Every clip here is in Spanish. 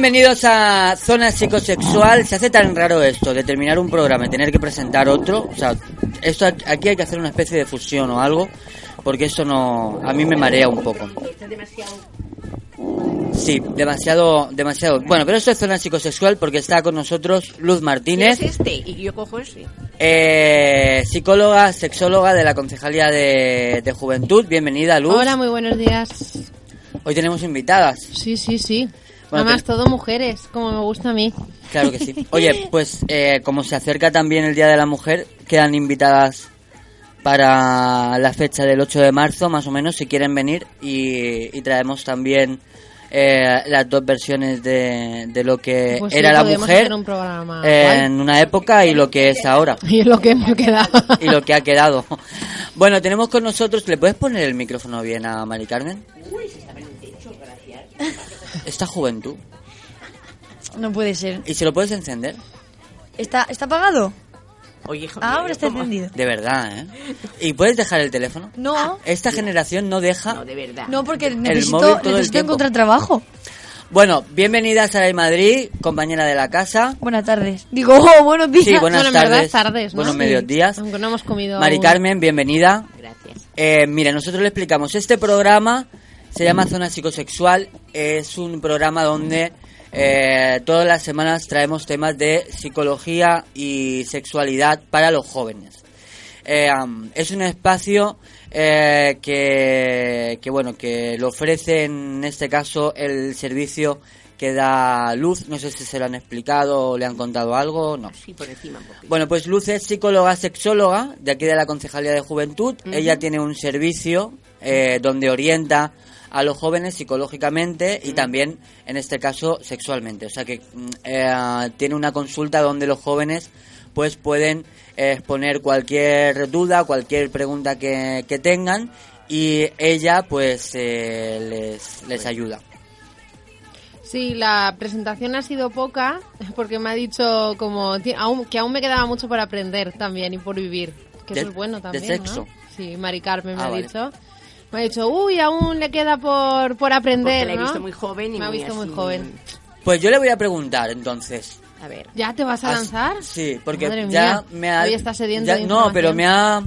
Bienvenidos a Zona Psicosexual. Se hace tan raro esto de terminar un programa y tener que presentar otro. O sea, esto aquí hay que hacer una especie de fusión o algo, porque eso no, a mí me marea un poco. Sí, demasiado, demasiado. Bueno, pero esto es zona psicosexual porque está con nosotros Luz Martínez. Es este, y yo cojo ese. Eh, psicóloga, sexóloga de la Concejalía de, de Juventud. Bienvenida, Luz. Hola, muy buenos días. Hoy tenemos invitadas. Sí, sí, sí. Bueno, Además, te- todo mujeres, como me gusta a mí. Claro que sí. Oye, pues eh, como se acerca también el Día de la Mujer, quedan invitadas para la fecha del 8 de marzo, más o menos, si quieren venir. Y, y traemos también eh, las dos versiones de, de lo que Pues sí, era la podemos mujer un programa eh, en una época y lo que es ahora. Y es lo que me queda. Y lo que ha quedado. Bueno, tenemos con nosotros... ¿Le puedes poner el micrófono bien a Mari Carmen? Esta juventud. No puede ser. ¿Y se lo puedes encender? ¿Está, está apagado? Oye, hijo Ah, mío, ahora está ¿cómo? encendido. De verdad, ¿eh? ¿Y puedes dejar el teléfono? No, Esta generación no deja... No, de verdad. no, porque móvil necesito, todo el necesito tiempo. encontrar trabajo. Bueno, bienvenida Sara de Madrid, compañera de la casa. Buenas tardes. Digo, oh, buenos días. Sí, buenas bueno, en verdad, tardes. tardes, ¿no? Buenos Sí. medios días. Aunque no hemos comido Mari aún. Carmen, bienvenida. Gracias. Eh, mire, nosotros le explicamos, este programa se llama Zona Psicosexual, es un programa donde eh, todas las semanas traemos temas de psicología y sexualidad para los jóvenes. Eh, es un espacio eh, que, que, bueno, que lo ofrece en este caso el servicio que da Luz, no sé si se lo han explicado o le han contado algo, no. Sí, por encima un. Bueno, pues Luz es psicóloga sexóloga de aquí de la Concejalía de Juventud. Ella tiene un servicio eh, donde orienta a los jóvenes psicológicamente y también, en este caso, sexualmente. O sea que mm, eh, tiene una consulta donde los jóvenes pues pueden exponer cualquier duda, cualquier pregunta que, que tengan y ella pues eh, les, les ayuda. Sí, la presentación ha sido poca porque me ha dicho como aún, que aún me quedaba mucho por aprender también y por vivir. Que De- eso es bueno de también, sexo. ¿no? Sí, Mari Carmen me Ah, ha vale. dicho. Me ha dicho, uy, aún le queda por, por aprender, Porque la he ¿no? visto muy joven y Me ha visto muy joven. Pues yo le voy a preguntar entonces. A ver. ¿Ya te vas a lanzar? Sí, porque Madre ya mía, me ha... Hoy está sediento ya- de No, pero me ha...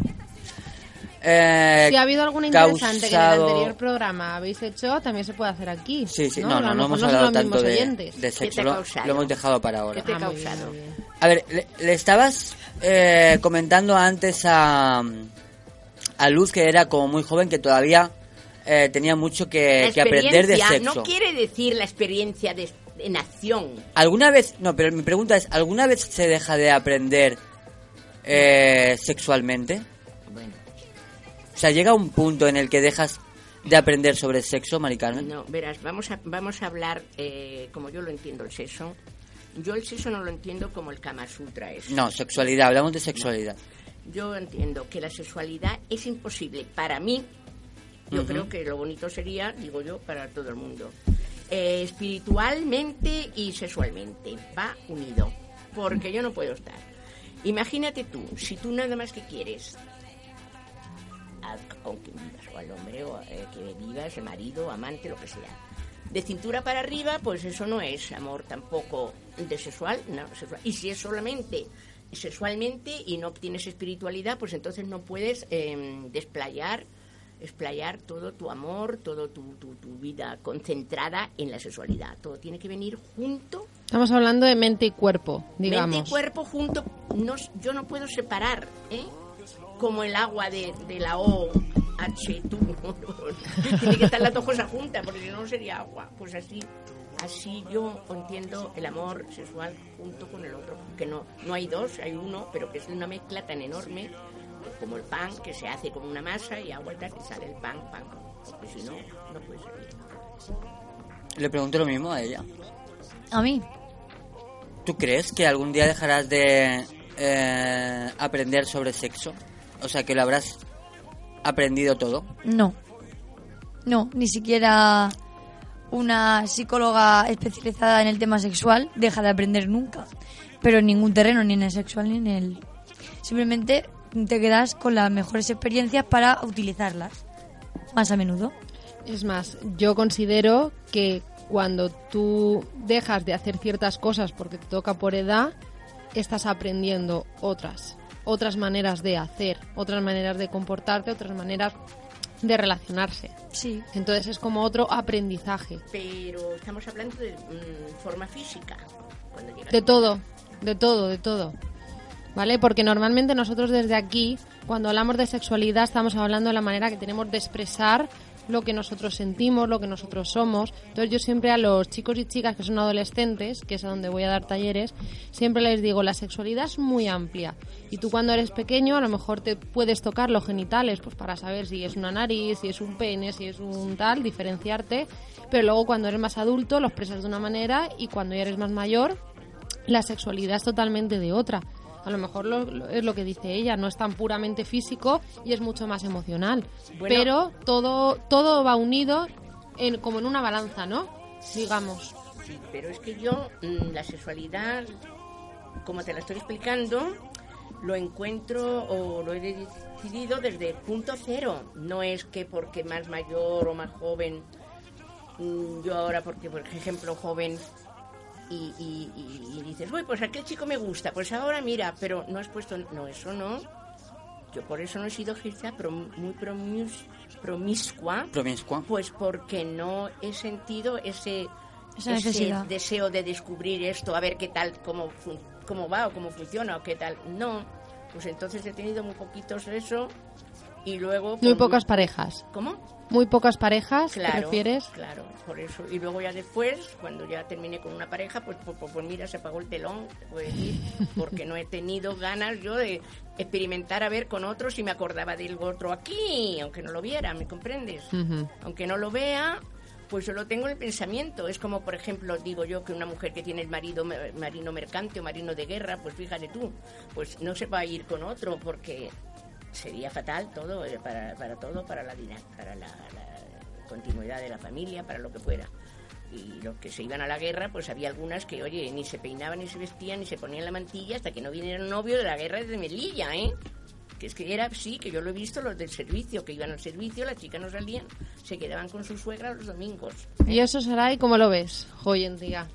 eh, Si ha habido alguna interesante que en el anterior programa habéis hecho, también se puede hacer aquí. Sí, sí, no, no, no, hemos hablado tanto de, de ¿Qué te sexo, lo, hemos dejado para ¿Qué ahora. te ha Ah, causado? A ver, le, le estabas eh, comentando antes a, a Luz que era como muy joven, que todavía eh, tenía mucho que, que aprender de sexo. No quiere decir la experiencia de, en acción. ¿Alguna vez, no, pero mi pregunta es, ¿alguna vez se deja de aprender eh, sexualmente? Bueno, O sea, llega un punto en el que dejas de aprender sobre sexo, Mari Carmen. no, verás, vamos a, vamos a hablar eh, como yo lo entiendo el sexo. Yo el sexo no lo entiendo como el Kama Sutra es. No, sexualidad, hablamos de sexualidad. Yo entiendo que la sexualidad es imposible para mí. Yo creo que lo bonito sería, digo yo, para todo el mundo. Eh, espiritualmente y sexualmente. Va unido. Porque yo no puedo estar. Imagínate tú, si tú nada más que quieres a, con quien vivas, o al hombre, o eh, que vivas, el marido, amante, lo que sea. De cintura para arriba, pues eso no es amor tampoco de sexual, no, sexual. Y si es solamente sexualmente y no obtienes espiritualidad, pues entonces no puedes eh, desplayar, explayar todo tu amor, todo tu, tu, tu vida concentrada en la sexualidad. Todo tiene que venir junto Estamos hablando de mente y cuerpo, digamos. Mente y cuerpo junto, no, yo no puedo separar, ¿eh? Como el agua de, de la O, H, tú. Tiene que estar las dos cosas juntas, porque si no sería agua. Pues así, así yo entiendo el amor sexual junto con el otro. Que no, no hay dos, hay uno, pero que es una mezcla tan enorme como el pan, que se hace con una masa y y tal, y sale el pan, pan. Porque si no, no puede salir. Le pregunto lo mismo a ella. A mí. ¿Tú crees que algún día dejarás de eh, aprender sobre sexo? O sea, que lo habrás aprendido todo. No. No, ni siquiera una psicóloga especializada en el tema sexual deja de aprender nunca. Pero en ningún terreno, ni en el sexual ni en el... Simplemente te quedas con las mejores experiencias para utilizarlas más a menudo. Es más, yo considero que cuando tú dejas de hacer ciertas cosas porque te toca por edad, estás aprendiendo otras, otras maneras de hacer, otras maneras de comportarte, otras maneras de relacionarse. Sí. Entonces es como otro aprendizaje. Pero estamos hablando de mm, forma física. Cuando De todo, de todo, de todo. ¿Vale? Porque normalmente nosotros desde aquí, cuando hablamos de sexualidad, estamos hablando de la manera que tenemos de expresar lo que nosotros sentimos, lo que nosotros somos. Entonces yo siempre a los chicos y chicas que son adolescentes, que es a donde voy a dar talleres, siempre les digo, la sexualidad es muy amplia. Y tú cuando eres pequeño a lo mejor te puedes tocar los genitales, pues para saber si es una nariz, si es un pene, si es un tal, diferenciarte. Pero luego cuando eres más adulto lo expresas de una manera y cuando ya eres más mayor la sexualidad es totalmente de otra. A lo mejor lo- lo- es lo que dice ella, no es tan puramente físico y es mucho más emocional. Bueno. Pero todo, todo va unido en, como en una balanza, ¿no? Digamos. Sí, pero es que yo mm, la sexualidad, como te la estoy explicando, lo encuentro o lo he decidido desde el punto cero. No es que porque más mayor o más joven, mm, yo ahora porque por ejemplo joven y, y- y- y dices, uy, pues aquel chico me gusta, pues ahora mira, pero no has puesto, no, eso no. Yo por eso no he sido quizá prom- muy promis- promiscua. Promiscua. Pues porque no he sentido ese, Esa ese deseo de descubrir esto, a ver qué tal, cómo, fun- cómo va o cómo funciona o qué tal. No, pues entonces he tenido muy poquitos eso y luego... Muy pues, pocas parejas. ¿Cómo? Muy pocas parejas, ¿te Claro, refieres? claro, por eso. Y luego ya después, cuando ya terminé con una pareja, pues, pues, pues, pues mira, se apagó el telón, decir, porque no he tenido ganas yo de experimentar a ver con otros si me acordaba del otro aquí, aunque no lo viera, ¿me comprendes? Aunque no lo vea, pues yo lo tengo en el pensamiento. Es como, por ejemplo, digo yo que una mujer que tiene el marido marino mercante o marino de guerra, pues fíjate tú, pues no se va a ir con otro porque sería fatal todo, eh, para, para todo, para la, para la, la continuidad de la familia, para lo que fuera. Y los que se iban a la guerra, pues había algunas que, oye, ni se peinaban, ni se vestían, ni se ponían la mantilla hasta que no viniera el novio de la guerra de Melilla, ¿eh? Que es que era, sí, que yo lo he visto, los del servicio, que iban al servicio, las chicas no salían, se quedaban con su suegra los domingos. ¿Y eso será y cómo lo ves hoy en día?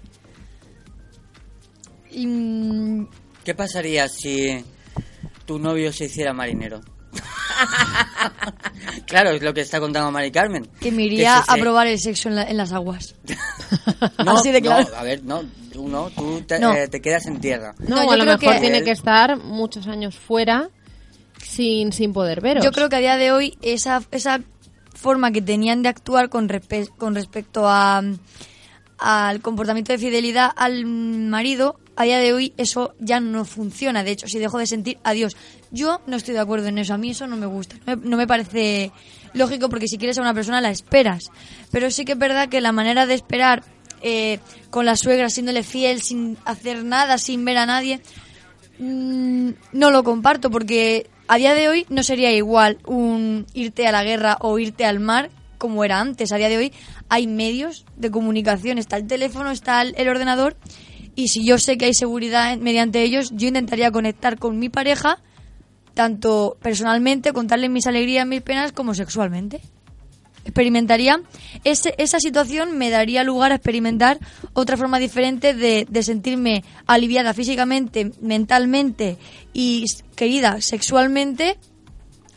Y, mm, ¿Qué pasaría si tu novio se hiciera marinero? claro, es lo que está contando Mari Carmen. que me iría Que se- a se- probar el sexo en, la- en las aguas. No, Así de claro. no, a ver, no, tú no, tú te, No. eh, te quedas en tierra. No, No, yo a lo creo mejor que- tiene que estar muchos años fuera sin, sin poder veros. Yo creo que a día de hoy esa, esa forma que tenían de actuar con, respe- con respecto a, al comportamiento de fidelidad al marido, a día de hoy eso ya no funciona. De hecho, si dejo de sentir adiós. Yo no estoy de acuerdo en eso. A mí eso no me gusta. No me, parece lógico porque si quieres a una persona la esperas. Pero sí que es verdad que la manera de esperar eh, con la suegra, siéndole fiel, sin hacer nada, sin ver a nadie, Mm, no lo comparto porque a día de hoy no sería igual un irte a la guerra o irte al mar como era antes. A día de hoy hay medios de comunicación, está el teléfono, está el, el ordenador y si yo sé que hay seguridad mediante ellos, yo intentaría conectar con mi pareja tanto personalmente, contarle mis alegrías, mis penas, como sexualmente. Experimentaría, ese, esa situación me daría lugar a experimentar otra forma diferente de, de sentirme aliviada físicamente, mentalmente y querida sexualmente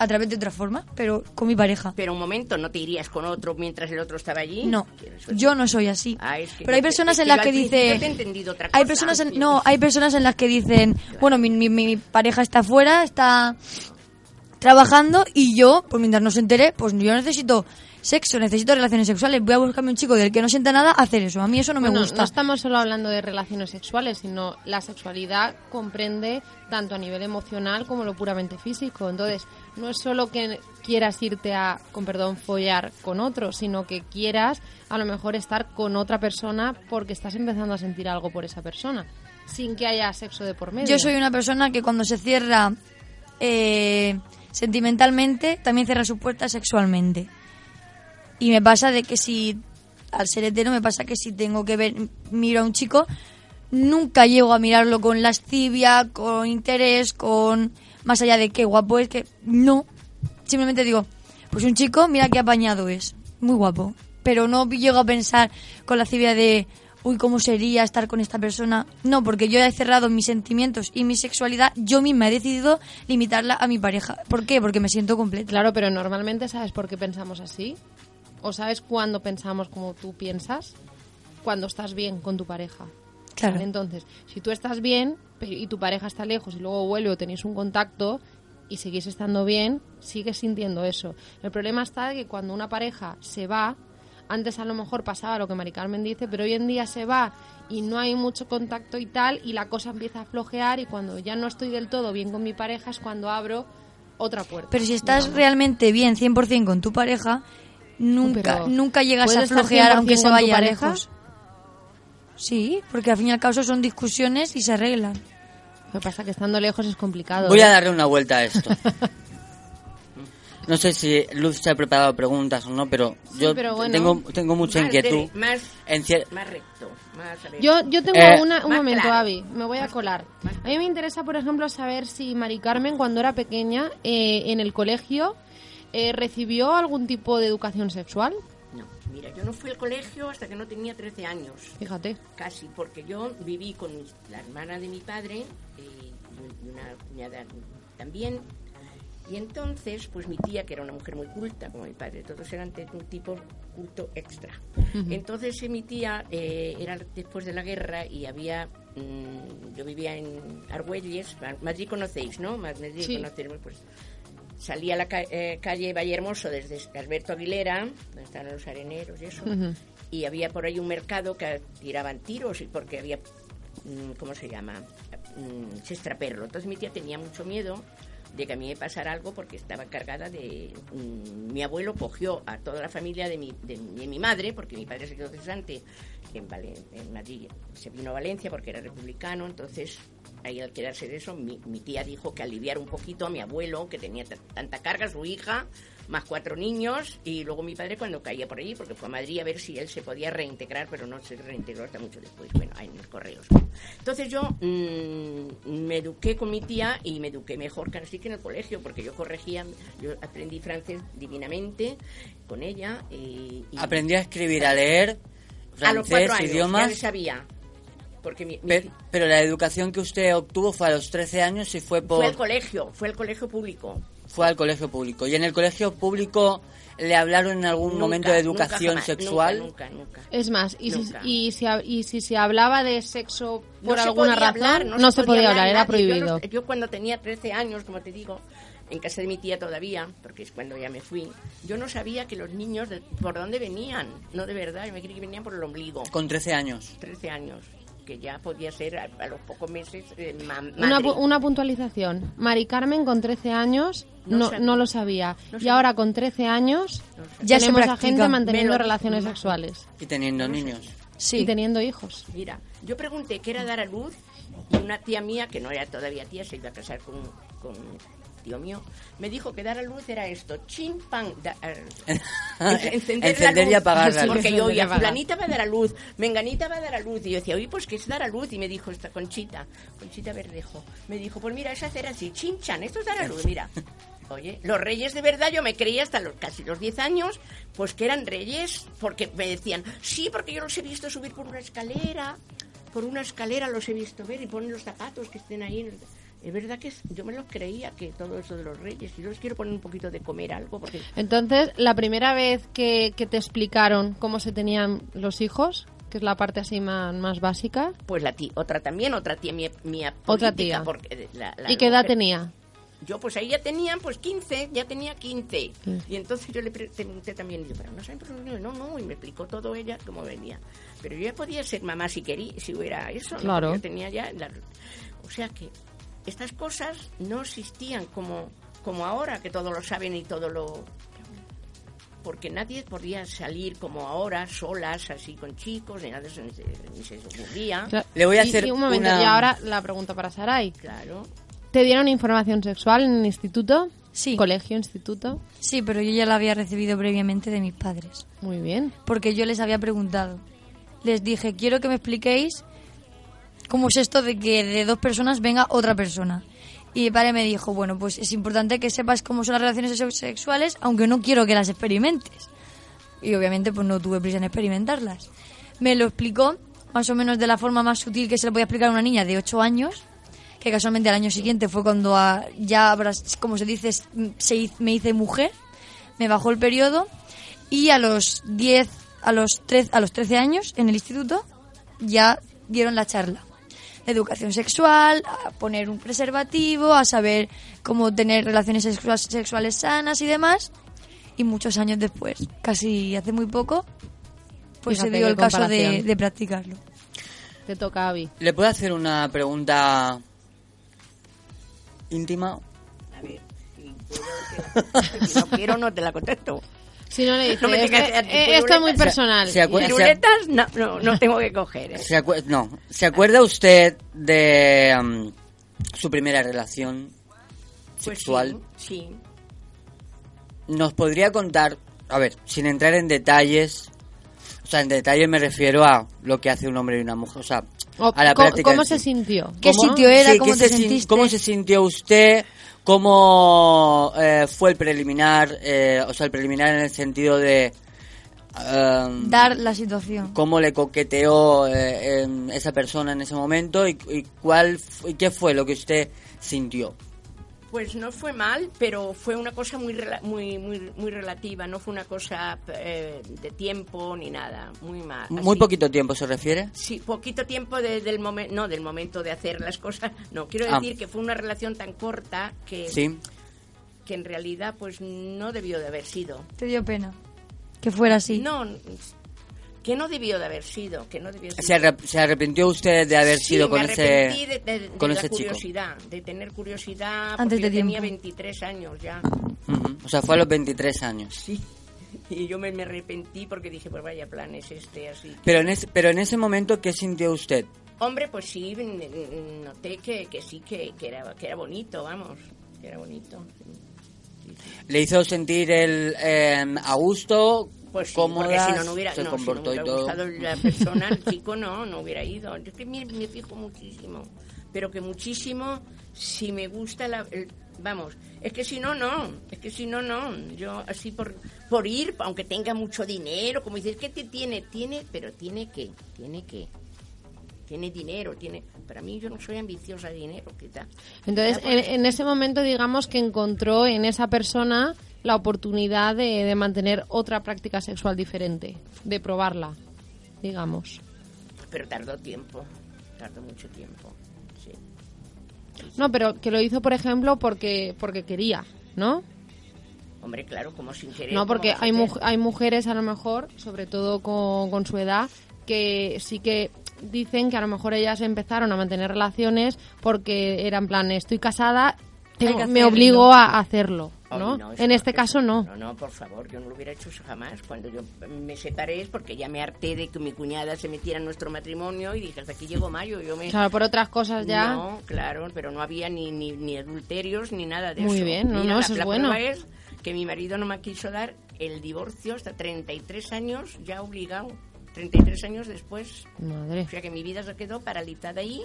a través de otra forma, pero con mi pareja. Pero un momento, ¿no te irías con otro mientras el otro estaba allí? No, yo no soy así. Ah, es que Pero hay personas en las que al principio dice te he entendido otra hay personas en- no, hay personas en las que dicen, bueno, mi, mi, mi pareja está afuera, está trabajando y yo, pues mientras no se entere, pues yo necesito sexo, necesito relaciones sexuales, voy a buscarme un chico del que no sienta nada hacer eso. A mí eso no me gusta. No estamos solo hablando de relaciones sexuales, sino la sexualidad comprende tanto a nivel emocional como lo puramente físico. Entonces, no es solo que quieras irte a, con perdón, follar con otro, sino que quieras a lo mejor estar con otra persona porque estás empezando a sentir algo por esa persona, sin que haya sexo de por medio. Yo soy una persona que cuando se cierra eh, sentimentalmente, también cierra su puerta sexualmente. Y me pasa de que si, al ser hetero, me pasa que si tengo que ver, miro a un chico, nunca llego a mirarlo con lascivia, con interés, con más allá de qué guapo es, que no. Simplemente digo, pues un chico, mira qué apañado es. muy guapo. Pero no llego a pensar con la lascivia de, uy, ¿cómo sería estar con esta persona? No, porque yo he cerrado mis sentimientos y mi sexualidad, yo misma he decidido limitarla a mi pareja. ¿Por qué? Porque me siento completa. Claro, pero normalmente sabes por qué pensamos así. ¿O sabes cuándo pensamos como tú piensas? Cuando estás bien con tu pareja. Claro. ¿Vale? Entonces, si tú estás bien y tu pareja está lejos y luego vuelve o tenéis un contacto y seguís estando bien, sigues sintiendo eso. El problema está de que cuando una pareja se va, antes a lo mejor pasaba lo que Mari Carmen dice, pero hoy en día se va y no hay mucho contacto y tal y la cosa empieza a flojear y cuando ya no estoy del todo bien con mi pareja es cuando abro otra puerta. Pero si estás digamos. realmente bien 100% con tu pareja, nunca, Pero, nunca llegas a ¿puedes estar flojear 100% aunque se vaya lejos. Sí, porque al fin y al cabo son discusiones y se arreglan. Lo que pasa es que estando lejos es complicado. Voy ¿eh? a darle una vuelta a esto. No sé si Luz se ha preparado preguntas o no, pero yo pero bueno. tengo, tengo mucha Más inquietud. Más, En cier- más recto. Más. Yo, yo tengo Eh, una, un Más momento, claro. Avi, me voy a colar. A mí me interesa, por ejemplo, saber si Mari Carmen, cuando era pequeña, eh, en el colegio, eh, recibió algún tipo de educación sexual. No, mira, yo no fui al colegio hasta que no tenía 13 años. Fíjate. Casi, porque yo viví con la hermana de mi padre eh, y una cuñada también. Y entonces, pues mi tía, que era una mujer muy culta, como mi padre, todos eran de un tipo culto extra. Entonces, eh, mi tía eh, era después de la guerra y había. mm, yo vivía en Argüelles, Ma- Madrid conocéis, ¿no? Madrid Sí. conocéis, pues salí a la ca- eh, calle Valle Hermoso desde Alberto Aguilera, donde están los areneros y eso, y había por ahí un mercado que tiraban tiros y porque había, mm, ¿cómo se llama? Mm, Se extraperlo. Entonces mi tía tenía mucho miedo de que a mí me pasara algo porque estaba cargada de... mm, mi abuelo cogió a toda la familia de mi, de, de mi madre, porque mi padre se quedó cesante en, Valen- en Madrid, se vino a Valencia porque era republicano, entonces ahí al quedarse de eso, mi, mi tía dijo que aliviar un poquito a mi abuelo, que tenía tanta carga, su hija, más cuatro niños, y luego mi padre cuando caía por allí, porque fue a Madrid a ver si él se podía reintegrar, pero no se reintegró hasta mucho después, bueno, en los correos. Entonces yo mm, me eduqué con mi tía y me eduqué mejor así que en el colegio, porque yo corregía, yo aprendí francés divinamente con ella. Y, y Aprendí a escribir, a leer, a los francés, cuatro años, ya idiomas, lo sabía. Porque mi, mi- pe- pero la educación que usted obtuvo fue a los 13 años y fue por fue al colegio, fue al colegio público. fue al colegio público. ¿Y en el colegio público le hablaron en algún Nunca, momento de nunca educación jamás, sexual? Nunca, nunca. nunca. Es más, y si, Nunca. y, si, ha- y si se hablaba de sexo por No se alguna podía razón, hablar, no, se, podía hablar, era. Yo prohibido. Yo, cuando tenía 13 años, como te digo, en casa de mi tía todavía, porque es cuando ya me fui, yo no sabía que los niños de- por dónde venían. No de verdad, yo me creí que venían por el ombligo. Con 13 años. 13 años, que ya podía ser a, a los pocos meses eh, ma- Una, una puntualización. Mari Carmen con 13 años No no, sabía. no lo sabía. No y sabía. ahora con 13 años. Ya tenemos a gente manteniendo relaciones sexuales Y teniendo niños. Sí. y teniendo hijos. Mira, yo pregunté qué era dar a luz y una tía mía, que no era todavía tía, se iba a casar con, con tío mío, me dijo que dar a luz era esto, chin, pan, da- eh, en- encender, la y apagar la luz. Porque yo oía, fulanita va a dar a luz, menganita va a dar a luz. Y yo decía, oye, pues ¿qué es dar a luz? Y me dijo esta Conchita, Conchita Verdejo, me dijo, pues mira, es hacer así, chin, chan, esto es dar a luz, mira. Oye, los reyes de verdad yo me creía hasta los, casi los 10 años, pues que eran reyes, porque me decían, sí, porque yo los he visto subir por una escalera, por una escalera los he visto ver y ponen los zapatos que estén ahí. en el- Es verdad que yo me los creía que todo eso de los reyes, y yo les quiero poner un poquito de comer algo, porque Entonces, la primera vez que, que te explicaron cómo se tenían los hijos, que es la parte así más, más básica, Pues la tía, otra también, otra tía mía, mía Otra tía. porque la- la ¿y qué edad mujer- tenía? Yo, pues ahí ya tenían, pues 15, ya tenía 15. Sí. Y entonces yo le pre- pregunté también, y yo, pero no saben no, no, y me explicó todo ella cómo venía. Pero yo ya podía ser mamá si quería, si hubiera eso, ¿no? Claro. Porque Yo tenía ya, la- o sea que estas cosas no existían como, como ahora, que todo lo saben y todo lo... Porque nadie podía salir como ahora, solas, así con chicos, ni nada de eso, ni se, ni se ocurría. Claro. Le voy a Y- hacer y un momento, una- y ahora la pregunta para Sarai. Claro. ¿Te dieron información sexual en el instituto? Sí. ¿Colegio, instituto? Sí, pero yo ya la había recibido previamente de mis padres. Muy bien. Porque yo les había preguntado. Les dije, quiero que me expliquéis cómo es esto de que de dos personas venga otra persona. Y mi padre me dijo, bueno, pues es importante que sepas cómo son las relaciones sex- sexuales, aunque no quiero que las experimentes. y obviamente pues no tuve prisa en experimentarlas. Me lo explicó más o menos de la forma más sutil que se le podía explicar a una niña de 8 años, que casualmente al año siguiente fue cuando ah, ya, como se dice, se me hice mujer, me bajó el periodo y a los 10, a los 13, a los 13 años en el instituto ya dieron la charla de educación sexual, a poner un preservativo, a saber cómo tener relaciones sexua- sexuales sanas y demás. Y muchos años después, casi hace muy poco, pues Fíjate se dio el caso de, de practicarlo. Te toca, Avi. ¿Le puedo hacer una pregunta íntima? A ver, si puedo, si no quiero no te la contesto. Si no le dices, No me "Este- tengas que hacer eh, esto es muy piruletas". personal. Se. Piruletas no, no, no tengo que coger. ¿eh? ¿Se acuer- no, ¿se acuerda usted de mm, su primera relación Pues sexual? Sí, sí. ¿Nos podría contar, a ver, sin entrar en detalles, o sea, en detalles me refiero a lo que hace un hombre y una mujer, o sea, O- a la ¿cómo, práctica cómo se sí. sintió? ¿Qué ¿Cómo? sitio era? Sí, ¿Cómo ¿qué te se sentiste? ¿Cómo se sintió usted? ¿Cómo eh, fue el preliminar? eh, o sea, el preliminar en el sentido de... em, Dar la situación. ¿Cómo le coqueteó eh, em, esa persona en ese momento? Y, y cuál y qué fue lo que usted sintió? Pues no fue mal, pero fue una cosa muy rela- muy muy muy relativa, no fue una cosa eh, de tiempo ni nada, muy mal. Muy poquito tiempo, ¿se refiere? Sí, poquito tiempo de- del momento, no, del momento de hacer las cosas. No, quiero Ah. decir que fue una relación tan corta que, Sí. que en realidad pues no debió de haber sido. Te dio pena que fuera así. No, que no debió de haber sido, que no debió de ¿Se, arrep- se arrepintió usted de haber Sí, sido con me ese, arrepentí de, de- de con la ese chico? curiosidad, de tener curiosidad, Antes porque de yo tenía tiempo. 23 años ya. Ujú. O sea, fue a los 23 años. Sí. Y yo me, me arrepentí porque dije, pues vaya plan es este, así. Pero en ese, pero en ese momento, ¿qué sintió usted? Hombre, pues sí, noté que, que sí, que, que era, que era bonito, vamos, que era bonito. sí. ¿Le hizo sentir el eh, a gusto? Pues sí, cómoda? porque si no, no hubiera, se no, si no comportó me y hubiera todo. gustado la persona, el chico no, no hubiera ido. Yo es que me, me fijo muchísimo, pero que muchísimo, si me gusta la... el- vamos, es que si no, no, es que si no, no. Yo así por, por ir, aunque tenga mucho dinero, como dices, ¿qué te tiene? Tiene, pero tiene que, tiene que. Tiene dinero, tiene... Para mí yo no soy ambiciosa de dinero, quizá. Entonces, pues, en, en ese momento, digamos que encontró en esa persona la oportunidad de, de mantener otra práctica sexual diferente, de probarla, digamos. Pero tardó tiempo, tardó mucho tiempo, sí. No, pero que lo hizo, por ejemplo, porque porque quería, ¿no? Hombre, claro, como sin querer. No, porque hay, mu- hay mujeres, a lo mejor, sobre todo con, con su edad, que sí que dicen que a lo mejor ellas empezaron a mantener relaciones porque eran plan, estoy casada, tengo- me obligo a hacerlo, ¿no? no, en este caso no. No, no, por favor, yo no lo hubiera hecho eso jamás. Cuando yo me separé es porque ya me harté de que mi cuñada se metiera en nuestro matrimonio y dije, hasta aquí llegó mayo. Yo me... Claro, por otras cosas ya. No, claro, pero no había ni, ni, ni adulterios ni nada de Muy eso. bien, no, Mira, no, la- eso es la bueno. es que mi marido no me quiso dar el divorcio hasta 33 años ya obligado. 33 años después. Madre. O sea que mi vida se quedó paralizada ahí.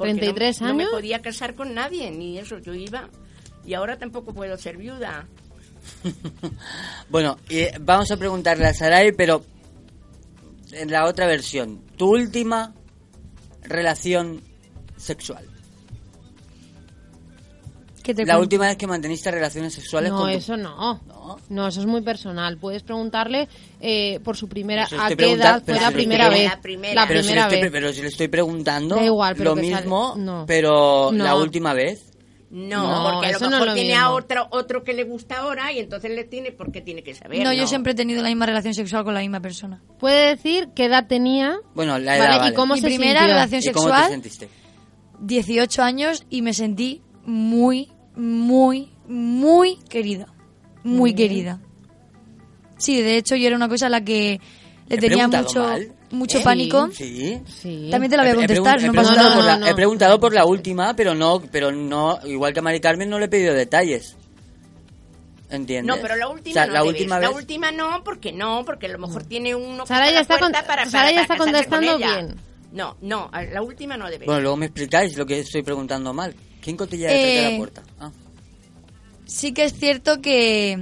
Porque 33 no, No me años. podía casar con nadie, ni eso. Yo iba. Y ahora tampoco puedo ser viuda. Bueno, y vamos a preguntarle a Sarai, pero en la otra versión, tu última relación sexual. ¿Qué te La cuento? última vez que manteniste relaciones sexuales No, con tu- eso no. No. No, eso es muy personal. Puedes preguntarle eh, por su primera... ¿A qué edad fue la primera vez? La primera. La pero, si le primera estoy, vez. pero si le estoy preguntando Da igual, pero lo mismo, no. pero No. la última vez. No, No, porque a lo no mejor lo tiene mismo. a otro, otro que le gusta ahora y entonces le tiene porque tiene que saber. No, yo siempre he tenido la misma relación sexual con la misma persona. Puede decir qué edad tenía Bueno, la edad, ¿vale? vale. y cómo Mi se primera sintió. relación ¿Y cómo te sexual, sentiste? 18 años y me sentí muy, muy, muy querida. Muy querida. Sí, de hecho yo era una cosa a la que le ¿He tenía mucho, mal? mucho ¿Eh? pánico. Sí. Sí. También te la voy a he contestar, pregun- no he preguntado nada. por la- No, no, He preguntado por la última, pero no, pero no, igual que a Mari Carmen no le he pedido detalles. ¿Entiendes? No, pero la última O sea, no. la última La vez. última no, porque no, porque a lo mejor tiene uno que Sara ya la está con- para, Sara para- ya está con contestando bien. No, no, la última no debe. Bueno, luego me explicáis lo que estoy preguntando mal. ¿Quién cotilla detrás de Eh, la puerta? Ah. Sí que es cierto que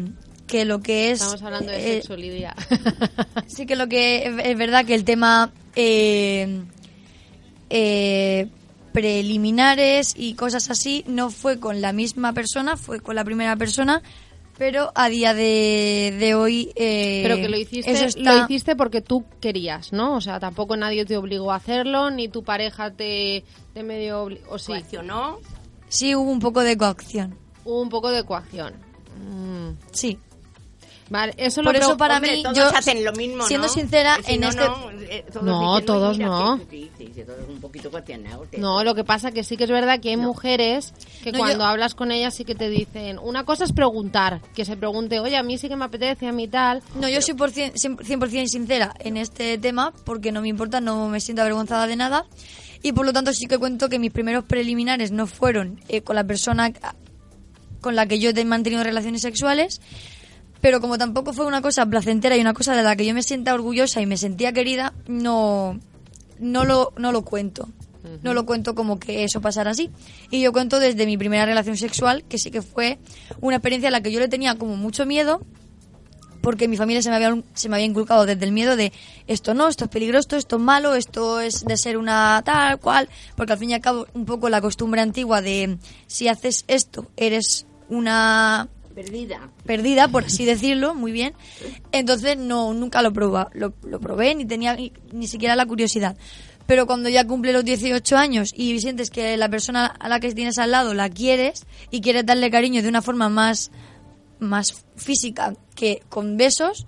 que lo que es... Estamos hablando de eh, sexo, Lidia. Sí que lo que es, es verdad que el tema eh, eh, preliminares y cosas así no fue con la misma persona, fue con la primera persona, pero a día de, de hoy... eh, Pero que lo hiciste, eso está- lo hiciste porque tú querías, ¿no? O sea, tampoco nadie te obligó a hacerlo, ni tu pareja te, te medio obli- o sí, Coaccionó. Sí hubo un poco de coacción, hubo un poco de coacción. Mm. sí. Vale, eso Por lo eso para Hombre, mí, todos yo, hacen lo mismo, siendo ¿no? sincera, Si en no, este... no, eh, todos No, todos no. que- que- que- que todos un poquito No, lo que pasa que sí que es verdad que hay mujeres que No, cuando yo- hablas con ellas sí que te dicen, una cosa es preguntar, que se pregunte, oye, a mí sí que me apetece, a mí tal. No, yo soy por cien- 100%, sincera en este tema porque no me importa, no me siento avergonzada de nada y por lo tanto sí que cuento que mis primeros preliminares no fueron eh, con la persona con la que yo he mantenido relaciones sexuales, pero como tampoco fue una cosa placentera y una cosa de la que yo me sienta orgullosa y me sentía querida, no, no, lo, no lo cuento. No lo cuento como que eso pasara así. Y yo cuento desde mi primera relación sexual, que sí que fue una experiencia a la que yo le tenía como mucho miedo, porque mi familia se me había, se me había inculcado desde el miedo de esto no, esto es peligroso, esto es malo, esto es de ser una tal cual, porque al fin y al cabo un poco la costumbre antigua de si haces esto eres una Perdida. perdida, por así decirlo, muy bien. Entonces no nunca lo proba, lo, lo probé ni tenía ni, ni siquiera la curiosidad. Pero cuando ya cumple los 18 años y sientes que la persona a la que tienes al lado la quieres y quieres darle cariño de una forma más más física que con besos,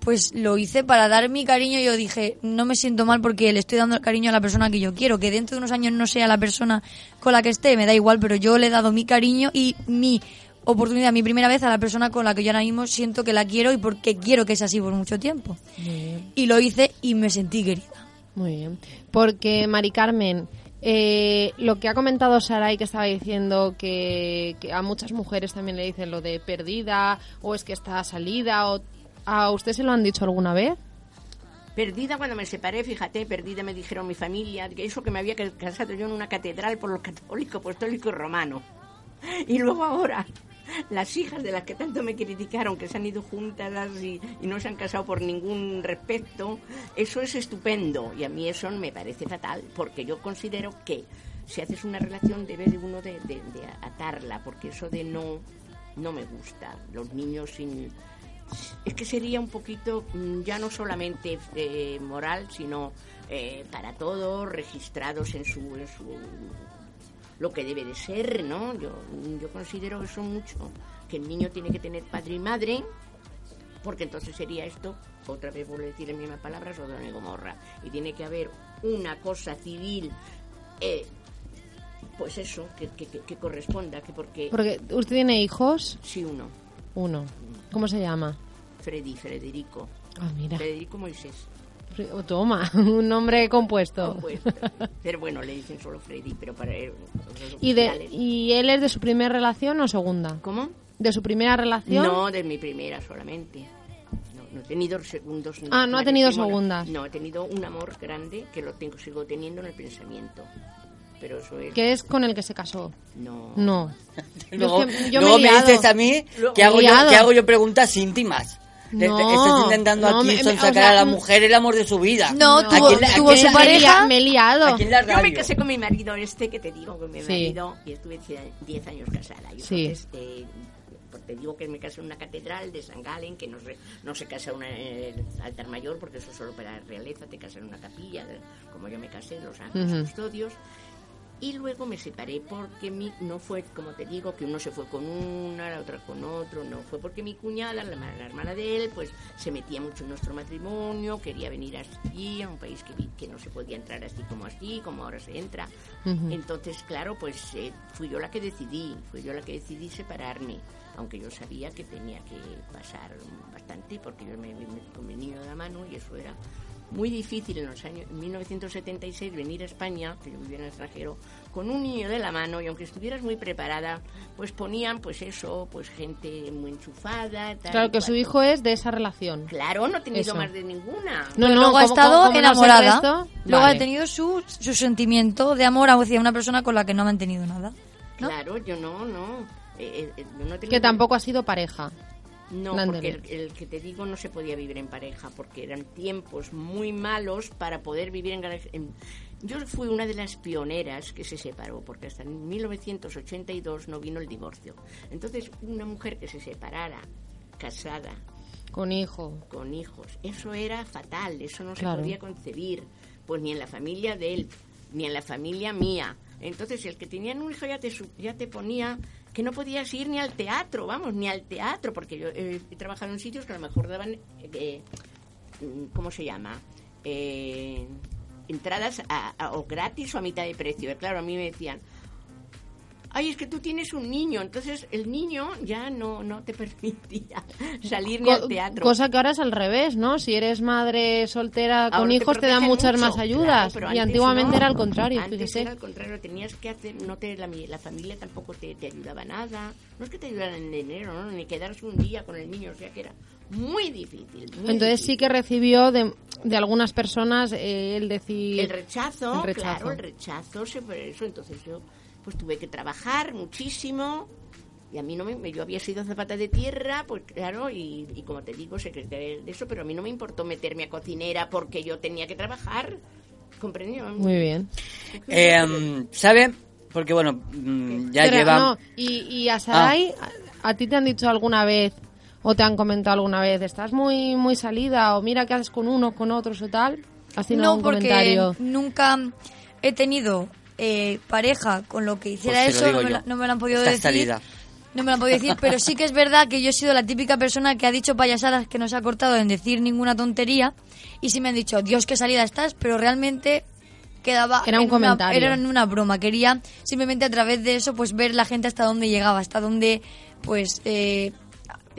pues lo hice para dar mi cariño yo dije, no me siento mal porque le estoy dando el cariño a la persona que yo quiero, que dentro de unos años no sea la persona con la que esté, me da igual, pero yo le he dado mi cariño y mi oportunidad, mi primera vez a la persona con la que yo ahora mismo siento que la quiero y porque quiero que sea así por mucho tiempo. Y lo hice y me sentí querida. Muy bien. Porque, Mari Carmen, eh, lo que ha comentado Saray, que estaba diciendo que, a muchas mujeres también le dicen lo de perdida, o es que está salida, o ¿a usted se lo han dicho alguna vez? Perdida cuando me separé, fíjate, perdida me dijeron mi familia, que eso que me había casado yo en una catedral por los católicos, apostólico y romano. Y luego ahora, las hijas de las que tanto me criticaron, que se han ido juntas y, no se han casado por ningún respecto, eso es estupendo. Y a mí eso me parece fatal, porque yo considero que si haces una relación debe de uno de atarla, porque eso de no, no me gusta. Los niños sin, es que sería un poquito mm, ya no solamente eh, moral sino eh, para todos registrados en su, en su lo que debe de ser no yo yo considero eso mucho que el niño tiene que tener padre y madre porque entonces sería esto otra vez vuelvo a decir en mismas palabras Sodoma y Gomorra y tiene que haber una cosa civil eh, pues eso que, que, que- que corresponda que porque Porque usted tiene hijos, si uno uno. ¿Cómo se llama? Freddy Federico Ah, mira. Federico Moisés Oh, Toma, un nombre compuesto. Pues, pero bueno, le dicen solo Freddy, pero para él, ¿Y, de, oficiales- ¿Y él es de su primera relación o segunda? ¿Cómo? ¿De su primera relación? No, de mi primera solamente. No, no he tenido segundos. Ah, no ha tenido segundas. No, he tenido un amor grande que lo tengo, sigo teniendo en el pensamiento. Pero eso es... ¿Que es con el que se casó? No. No. Yo Luego, es que- yo luego me dices a mí que hago, yo, que hago yo preguntas íntimas. Le- No, estás intentando no, aquí me- me- son o sacar sea, a la mujer el amor de su vida. No, ¿A tuvo- a su pareja. Me he liado. ¿A Yo me casé con mi marido este que te digo, con mi Sí. marido, y estuve 10 años casada. Y Sí. pues te digo que me casé en una catedral de San Galen, que no se, no se casa una, en el altar mayor, porque eso es solo para la realeza, te casas en una capilla, como yo me casé en los ángeles Ujú. custodios. Y luego me separé porque mi, no fue, como te digo, que uno se fue con una, la otra con otro, no fue porque mi cuñada, la, la hermana de él, pues se metía mucho en nuestro matrimonio, quería venir aquí, a un país que, que no se podía entrar así como así, como ahora se entra. Entonces, claro, pues eh, fui yo la que decidí, fui yo la que decidí separarme, aunque yo sabía que tenía que pasar bastante, porque yo me, me, me- con mi niño de la mano y eso era muy difícil en los años en 1976 venir a España, que yo vivía en el extranjero, con un niño de la mano y aunque estuvieras muy preparada, pues ponían pues eso, pues gente muy enchufada, tal Claro que su hijo es de esa relación. Claro, no he tenido Eso. más de ninguna. No, no, luego ha estado no sé el enamorada. resto, Luego vale. ha tenido su, su sentimiento de amor hacia una persona con la que no ha mantenido nada. ¿no? Claro, yo no, no. Eh, eh, eh, yo no Que tampoco ha sido pareja. No, porque el, el que te digo no se podía vivir en pareja, porque eran tiempos muy malos para poder vivir en, en- Yo fui una de las pioneras que se separó, porque hasta en 1982 no vino el divorcio. Entonces, una mujer que se separara, casada, Con hijo. con hijos, eso era fatal, eso no Claro. se podía concebir, pues ni en la familia de él, ni en la familia mía. Entonces, el que tenía un hijo ya te, ya te ponía que no podías ir ni al teatro, vamos, ni al teatro, porque yo eh, he trabajado en sitios que a lo mejor daban, eh, mm, ¿cómo se llama? Eh, entradas a- o gratis o a mitad de precio. Claro, a mí me decían, ay, es que tú tienes un niño, entonces el niño ya no, no te permitía salir ni Co- al teatro. Cosa que ahora es al revés, ¿no? Si eres madre soltera con hijos te dan muchas mucho, más ayudas. claro, y antiguamente no. era al contrario, Antes fíjese. era al contrario, tenías que hacer, no te, la, la familia tampoco te, te ayudaba nada. No es que te ayudaran en dinero, ¿no? ni quedarse un día con el niño, o sea que era muy difícil. muy Entonces sí que recibió de, de algunas personas eh, el decir... El rechazo, el rechazo. claro, el rechazo, por eso, entonces yo pues tuve que trabajar muchísimo y a mí no me, yo había sido zapata de tierra, pues claro, y, y como te digo, secretaria de eso, pero a mí no me importó meterme a cocinera porque yo tenía que trabajar, ¿comprendió? Muy bien. Eh, ¿Sabe? Porque bueno, mm, ya Pero, lleva... no, y, y a Sarai, ¿a, a ti te han dicho alguna vez o te han comentado alguna vez, estás muy muy salida o mira qué haces con unos, con otros o tal? ¿Has tenido No, algún porque comentario? nunca he tenido eh, pareja con lo que hiciera Pues eso, no me, yo. la- no me lo han podido decir. salida. No me lo han podido decir, pero sí que es verdad que yo he sido la típica persona que ha dicho payasadas que no se ha cortado en decir ninguna tontería y sí me han dicho, Dios, qué salida estás, pero realmente quedaba Era un en una- comentario. era en una broma. Quería simplemente a través de eso pues ver la gente hasta dónde llegaba, hasta dónde pues eh,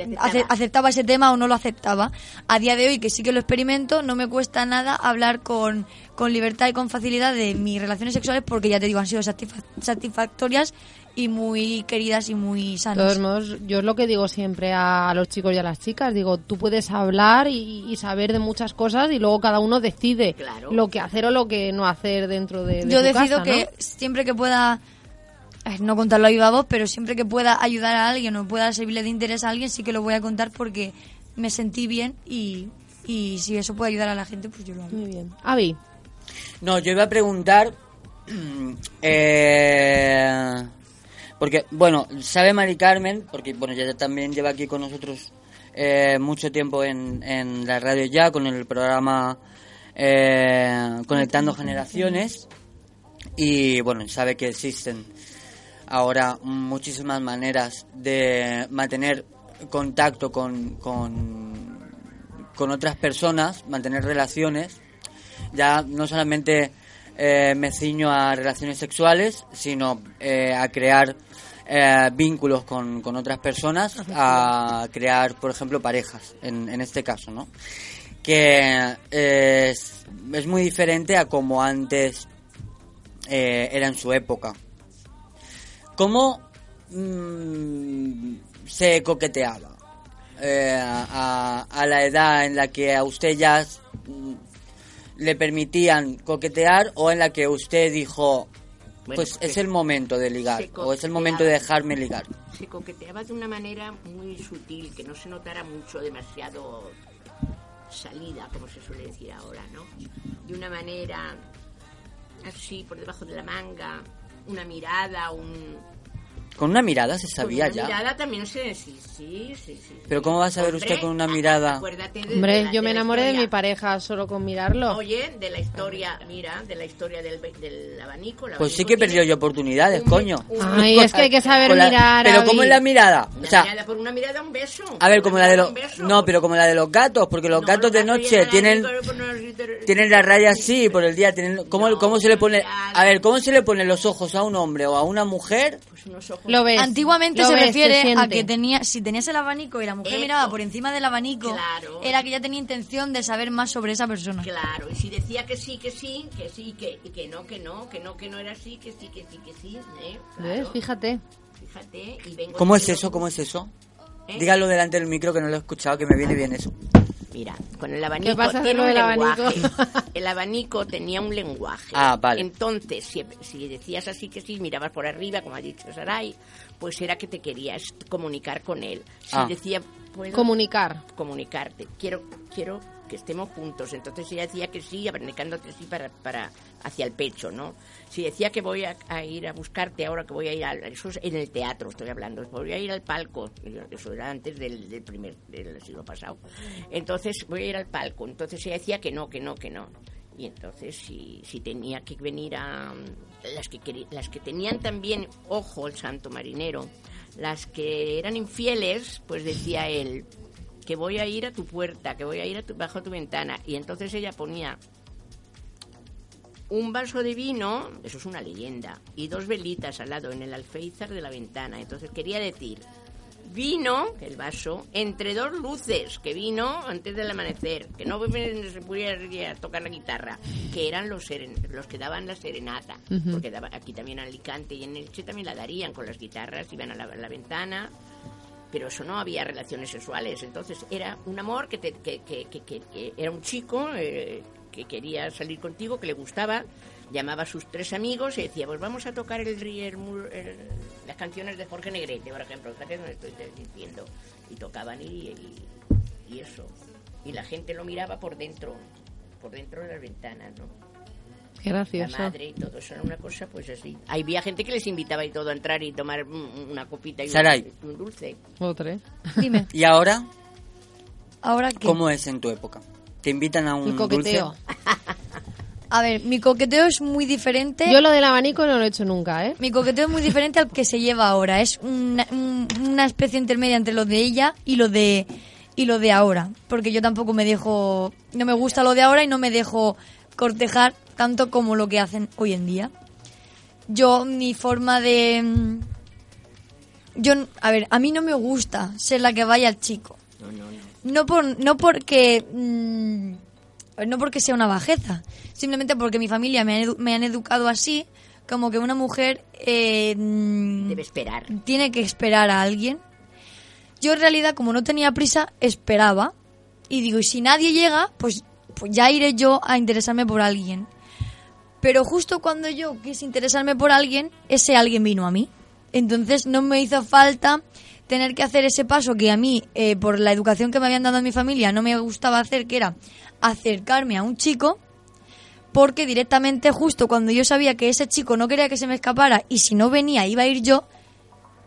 aceptaba. ace- aceptaba ese tema o no lo aceptaba. A día de hoy, que sí que lo experimento, no me cuesta nada hablar con, con libertad y con facilidad de mis relaciones sexuales porque ya te digo, han sido satisfa- satisfactorias y muy queridas y muy De sanas. todos modos, yo es lo que digo siempre a, los chicos y a las chicas, digo, tú puedes hablar y, y saber de muchas cosas y luego cada uno decide Claro. lo que hacer o lo que no hacer dentro de, de Yo decido casa, que ¿no? siempre que pueda, no contarlo a viva voz, pero siempre que pueda ayudar a alguien o pueda servirle de interés a alguien, sí que lo voy a contar porque me sentí bien y, y si eso puede ayudar a la gente, pues yo lo hago. Muy bien. Avi, No, yo iba a preguntar. eh, porque, bueno, sabe Mari Carmen, porque, bueno, ya también lleva aquí con nosotros eh, mucho tiempo en, en la radio ya, con el programa eh, Conectando Generaciones. Y, bueno, sabe que existen ahora muchísimas maneras de mantener contacto con, con, con otras personas, mantener relaciones ya no solamente eh, me ciño a relaciones sexuales, sino eh, a crear eh, vínculos con, con otras personas, a crear, por ejemplo, parejas, en, este caso, ¿no? Que es, es muy diferente a como antes era en su época. ¿Cómo mm, se coqueteaba? eh, a, a la edad en la que a usted ya mm, le permitían coquetear o en la que usted dijo pues es el momento de ligar o es el momento de dejarme ligar se coqueteaba de una manera muy sutil, que no se notara mucho, demasiado salida, como se suele decir ahora, ¿no? De una manera así, por debajo de la manga, una mirada, un... con una mirada se con sabía una ya mirada también se... Sí, sí, sí, sí. pero cómo va a saber Hombre, usted con una mirada acuérdate de- de hombre, la- yo me enamoré de mi pareja solo con mirarlo. Oye, de la historia, mira, de la historia del, del abanico. pues sí que perdió yo oportunidades un- coño un- Ay, es que hay que saber Con la- mirar. pero cómo es la mirada o sea mirada, por una mirada un beso. a ver como la de mirada, los no pero como la de los gatos porque los No, gatos de noche tienen tienen la raya así por el día tienen cómo No, cómo se le pone a ver cómo se le ponen los ojos a un hombre o a una mujer Pues unos ojos Lo ves. Antiguamente lo se ves, refiere a que tenía, si tenías el abanico y la mujer miraba por encima del abanico, Claro. era que ya tenía intención de saber más sobre esa persona. Claro, y si decía que sí, que sí, que sí, que, y que no, que no, que no, que no era así, que sí, que sí, que sí, ¿eh? ¿Ves? Fíjate. Fíjate, y vengo ¿Cómo es eso? ¿Cómo es eso? ¿Eh? Dígalo delante del micro que no lo he escuchado, que me viene bien eso. Mira, con el abanico tiene un lenguaje. abanico? El abanico tenía un lenguaje. Ah, vale. Entonces, si, si decías así que sí, mirabas por arriba, como ha dicho Saray, pues era que te querías comunicar con él. Si Ah. decía puedo Comunicar. comunicarte. Quiero, quiero que estemos juntos. Entonces ella decía que sí, abanicándote sí para, para hacia el pecho, ¿no? Si decía que voy a, ir a buscarte ahora, que voy a ir al, eso es en el teatro, estoy hablando, voy a ir al palco, eso era antes del, del primer, siglo pasado. Entonces voy a ir al palco. Entonces ella decía que no, que no, que no. Y entonces si, si tenía que venir a las que las que tenían también ojo el santo marinero, las que eran infieles, pues decía él que voy a ir a tu puerta, que voy a ir a tu, bajo tu ventana. Y entonces ella ponía un vaso de vino, eso es una leyenda, y dos velitas al lado en el alféizar de la ventana. Entonces quería decir, vino, el vaso, entre dos luces, que vino antes del amanecer, que no se pudiera tocar la guitarra, que eran los, seren- los que daban la serenata, porque daba, aquí también en Alicante y en Elche también la darían con las guitarras, iban a la, la ventana, pero eso no había relaciones sexuales, entonces era un amor que, te- que, que, que- que- que era un chico eh, que quería salir contigo, que le gustaba, llamaba a sus tres amigos y decía, pues vamos a tocar el, el el- las canciones de Jorge Negrete, por ejemplo, fíjate que estoy diciendo, y tocaban y, y, y eso, y la gente lo miraba por dentro, por dentro de las ventanas, ¿no? Qué La madre y todo eso era una cosa pues así. Había gente que les invitaba y todo a entrar y tomar una copita y un- Saray. un dulce. Otra. ¿eh? Dime, ¿Y ahora ¿ahora qué? cómo es en tu época? ¿Te invitan a un coqueteo. dulce? A ver, mi coqueteo es muy diferente. Yo lo del abanico no lo he hecho nunca, ¿eh? Mi coqueteo es muy diferente al que se lleva ahora. Es una, un- una especie intermedia entre lo de ella y lo de y lo de ahora, porque yo tampoco me dejo, no me gusta lo de ahora y no me dejo cortejar tanto como lo que hacen hoy en día. Yo mi forma de mm, yo a ver, a mí no me gusta ser la que vaya al chico. No, no, no. No por no porque mm, no porque sea una bajeza, simplemente porque mi familia me, han me han educado así, como que una mujer eh, mm, Debe esperar. tiene que esperar a alguien. Yo en realidad, como no tenía prisa, esperaba. Y digo, y si nadie llega, pues, pues ya iré yo a interesarme por alguien. Pero justo cuando yo quise interesarme por alguien, ese alguien vino a mí. Entonces no me hizo falta tener que hacer ese paso que a mí, eh, por la educación que me habían dado en mi familia, no me gustaba hacer, que era acercarme a un chico, porque directamente justo cuando yo sabía que ese chico no quería que se me escapara y si no venía iba a ir yo,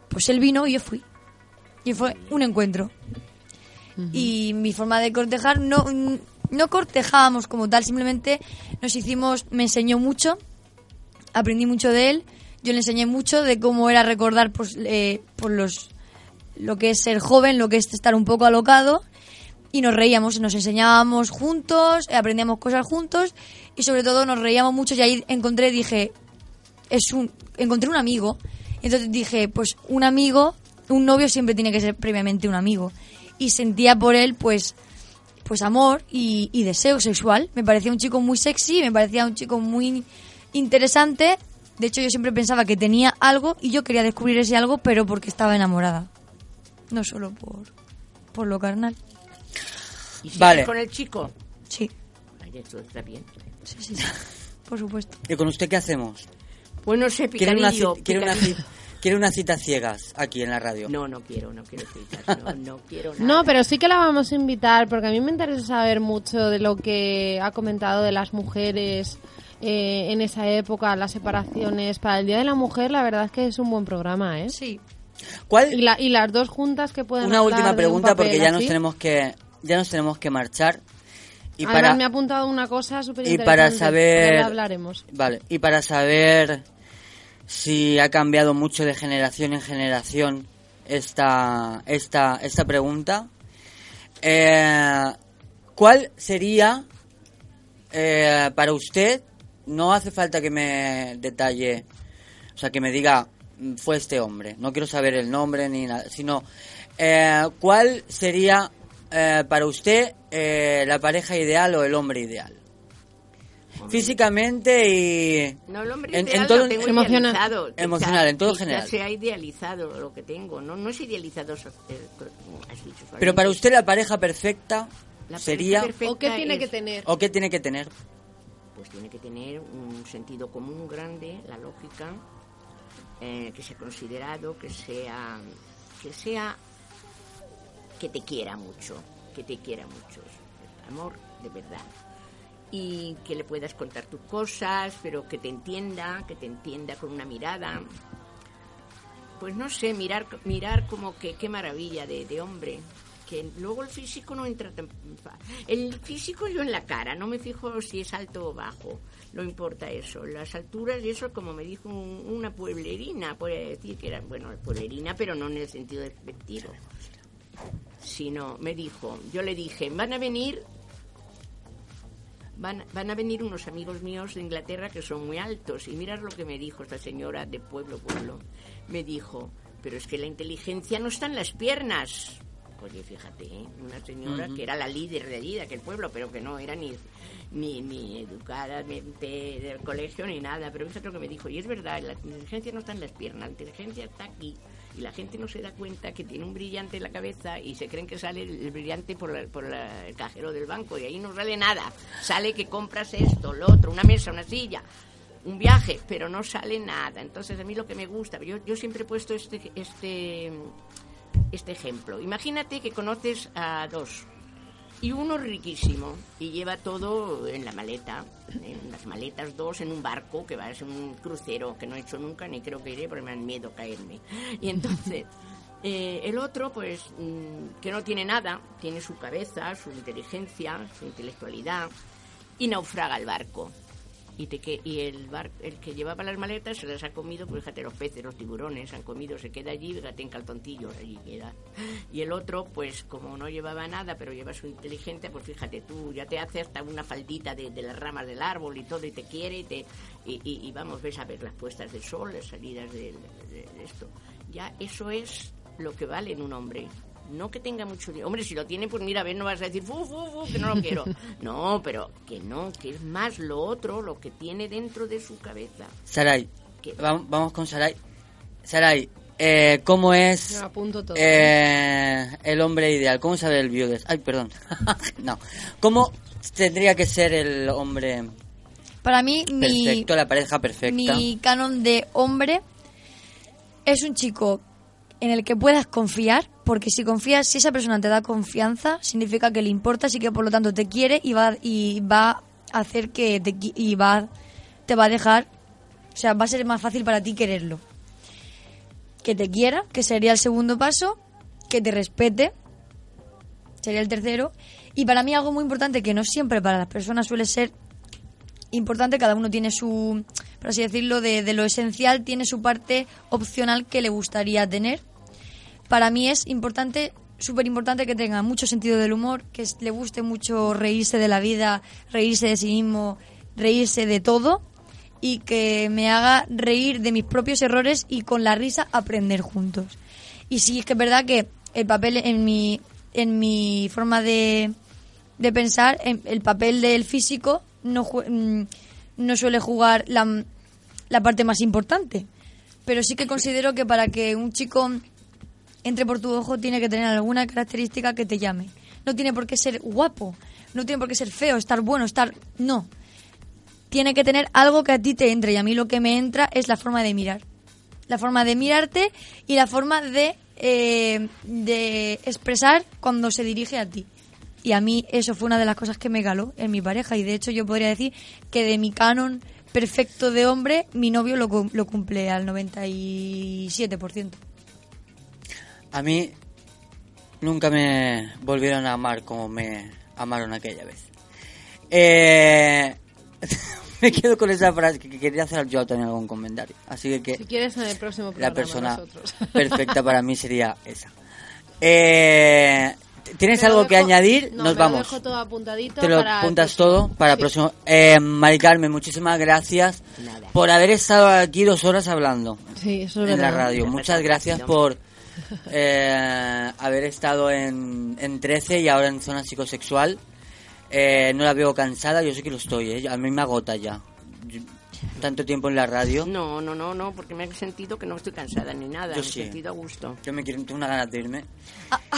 pues él vino y yo fui. Y fue un encuentro. Y mi forma de cortejar, no, no cortejábamos como tal, simplemente nos hicimos, me enseñó mucho, aprendí mucho de él, yo le enseñé mucho de cómo era recordar pues, eh, por los, lo que es ser joven, lo que es estar un poco alocado, y nos reíamos, nos enseñábamos juntos, eh, aprendíamos cosas juntos, y sobre todo nos reíamos mucho, y ahí encontré, dije, es un, encontré un amigo, entonces dije, pues un amigo, un novio siempre tiene que ser previamente un amigo, y sentía por él, pues, pues amor y deseo sexual. Me parecía un chico muy sexy, me parecía un chico muy interesante. De hecho, yo siempre pensaba que tenía algo y yo quería descubrir ese algo, pero porque estaba enamorada. No solo por, por lo carnal. ¿Y Vale. con el chico? Sí, Ay, está bien. sí, sí, sí. Por supuesto. ¿Y con usted qué hacemos? Pues no sé, ¿Quiere una, quiere quiere una cita ciegas aquí en la radio? No, no quiero, no quiero citas, no, no quiero nada. No, pero sí que la vamos a invitar porque a mí me interesa saber mucho de lo que ha comentado de las mujeres eh, en esa época, las separaciones. Para el Día de la Mujer, la verdad es que es un buen programa, ¿eh? Sí. ¿Cuál? Y, la- y las dos juntas que pueden Una última un pregunta papel porque ya nos tenemos que ya nos tenemos que marchar y Además, para me ha apuntado una cosa súper y interesante. para saber hablaremos. vale y para saber si ha cambiado mucho de generación en generación esta esta esta pregunta eh, ¿cuál sería eh, para usted no hace falta que me detalle o sea que me diga "Mm, fue este hombre no quiero saber el nombre ni nada sino eh, ¿cuál sería eh, para usted eh, la pareja ideal o el hombre ideal físicamente y No, el hombre en- ideal en todo- lo tengo Emocional. idealizado. Quizá- Emocional, en todo general. se ha idealizado lo que tengo. No, no es idealizado, so- eh, como has dicho, pero para usted la pareja perfecta La pareja sería perfecta ¿O qué tiene es- que tener? o qué tiene que tener Pues tiene que tener un sentido común grande, la lógica, eh, que sea considerado, que sea, que sea que te quiera mucho, que te quiera mucho. Amor de verdad. Y que le puedas contar tus cosas, pero que te entienda, que te entienda con una mirada. Pues no sé, mirar, mirar como que qué maravilla de, de hombre, que luego el físico no entra tan el físico yo en la cara no me fijo si es alto o bajo no importa eso las alturas y eso como me dijo un- una pueblerina puede decir que era bueno pueblerina pero no en el sentido despectivo sino me dijo yo le dije van a venir Van, van a venir unos amigos míos de Inglaterra que son muy altos. Y mirar lo que me dijo esta señora de pueblo, pueblo. Me dijo, pero es que la inteligencia no está en las piernas. Oye, fíjate, ¿eh? una señora que era la líder de allí, de aquel pueblo, pero que no era ni, ni, ni educada ni de- del colegio ni nada. Pero fíjate lo que me dijo. Y es verdad, la inteligencia no está en las piernas, la inteligencia está aquí. Y la gente no se da cuenta que tiene un brillante en la cabeza y se creen que sale el el brillante por, la- por la- el cajero del banco y ahí no sale nada. Sale que compras esto, lo otro, una mesa, una silla, un viaje, pero no sale nada. Entonces a mí lo que me gusta, yo, yo siempre he puesto este, este, este ejemplo. Imagínate que conoces a dos y uno riquísimo y lleva todo en la maleta, en las maletas dos en un barco que va a ser un crucero que no he hecho nunca ni creo que iré porque me da miedo caerme. Y entonces eh, el otro pues mm, que no tiene nada, tiene su cabeza, su inteligencia, su intelectualidad y naufraga el barco. Y, te que, y el, bar, el que llevaba las maletas se las ha comido, pues fíjate, los peces, los tiburones han comido, se queda allí, fíjate, en calzoncillos, allí queda. Y el otro, pues como no llevaba nada, pero lleva su inteligencia, pues fíjate tú, ya te hace una faldita de, de las ramas del árbol y todo, y te quiere, y, te, y, vamos, ves a ver las puestas del sol, las salidas de esto. Ya eso es lo que vale en un hombre. No que tenga mucho dinero. Hombre, si lo tiene, pues mira, a ver, no vas a decir, fu, fu, fu, que no lo quiero. No, pero que no, que es más lo otro, lo que tiene dentro de su cabeza. Saray, ¿Qué? vam- vamos con Saray. Saray, eh, ¿cómo es apunto todo. eh, el hombre ideal? ¿Cómo sabe el biodes? Ay, perdón. no. ¿Cómo tendría que ser el hombre Para mí, mi, perfecto, la pareja perfecta? mi canon de hombre es un chico en el que puedas confiar, porque si confías, si esa persona te da confianza, significa que le importas y que por lo tanto te quiere y va, y va a hacer que te, y va, te va a dejar, o sea, va a ser más fácil para ti quererlo. Que te quiera, que sería el segundo paso, que te respete, sería el tercero. Y para mí algo muy importante que no siempre para las personas suele ser importante, cada uno tiene su, por así decirlo, de, de lo esencial, tiene su parte opcional que le gustaría tener. Para mí es importante, súper importante que tenga mucho sentido del humor, que le guste mucho reírse de la vida, reírse de sí mismo, reírse de todo y que me haga reír de mis propios errores y con la risa aprender juntos. Y sí, es que es verdad que el papel en mi, en mi forma de, de pensar, en- el papel del físico no, mm, no suele jugar la, la parte más importante. Pero sí que considero que para que un chico entre por tu ojo tiene que tener alguna característica que te llame. No tiene por qué ser guapo, no tiene por qué ser feo, estar bueno, estar... No. Tiene que tener algo que a ti te entre y a mí lo que me entra es la forma de mirar. La forma de mirarte y la forma de, eh, de expresar cuando se dirige a ti. Y a mí eso fue una de las cosas que me caló en mi pareja. Y de hecho yo podría decir que de mi canon perfecto de hombre, mi novio lo, lo cumple al 97%. A mí nunca me volvieron a amar como me amaron aquella vez. Eh, me quedo con esa frase que quería hacer yo también algún comentario. Así que, que Si quieres, en el próximo programa la persona nosotros. perfecta para mí sería esa. Eh, ¿Tienes lo algo que añadir? no, Nos me lo vamos. dejo todo apuntadito Te lo para apuntas próximo. todo para el Sí. próximo. Eh, Mari Carmen, muchísimas gracias Nada. por haber estado aquí dos horas hablando Sí, eso es en la radio. Muchas gracias por eh, haber estado en, en 13 y ahora en zona psicosexual. Eh, no la veo cansada, yo sé que lo estoy, ¿eh? a mí me agota ya. Yo- tanto tiempo en la radio. No, no, no, no, porque me he sentido que no estoy cansada ni nada, Yo me he sí. sentido a gusto. Yo me quiero, tengo una ganas de irme.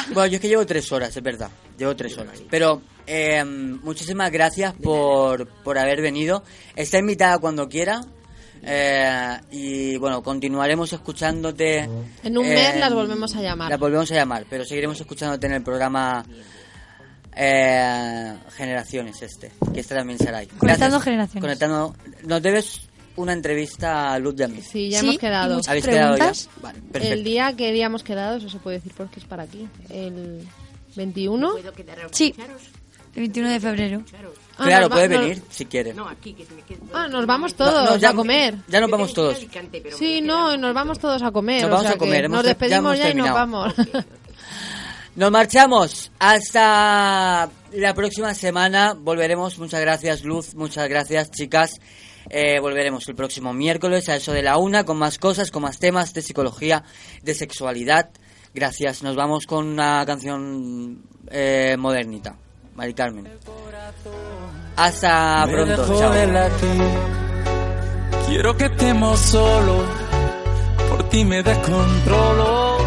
Bueno, yo es que llevo tres horas, es verdad. Llevo tres horas. Pero eh, muchísimas gracias por, por haber venido. Está invitada cuando quiera. Eh, y bueno, continuaremos escuchándote. En un mes las volvemos a llamar. Las volvemos a llamar, pero seguiremos escuchándote en el programa eh, Generaciones este, que este también será ahí. Conectando Generaciones. Conectando. Nos debes una entrevista a Luz de a mí. Sí, ya Sí, hemos quedado. ¿Habéis quedado ya? preguntas? Vale, perfecto. El día que día hemos quedado, eso se puede decir porque es para aquí. El 21. ¿Puedo quedar a Sí. El 21 de febrero. Escucharos. Ah, claro, va- puede nos- venir si quiere. No, aquí, que se me quede. Ah, nos vamos todos no, ya- a comer. Ya nos vamos todos. Alicante, pero me Sí, no, nos vamos todos a comer. Nos o vamos sea a comer, hemos Nos ya despedimos hemos ya, y nos vamos. Nos marchamos. Hasta la próxima semana. Volveremos. Muchas gracias, Luz. Muchas gracias, chicas. Eh, volveremos el próximo miércoles a eso de la una con más cosas, con más temas de psicología, de sexualidad. Gracias. Nos vamos con una canción eh, modernita. Mari Carmen. Hasta pronto. Chao. Quiero que estemos solo. Por ti me descontrolo.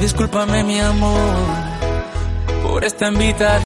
Discúlpame, mi amor, por esta invitación.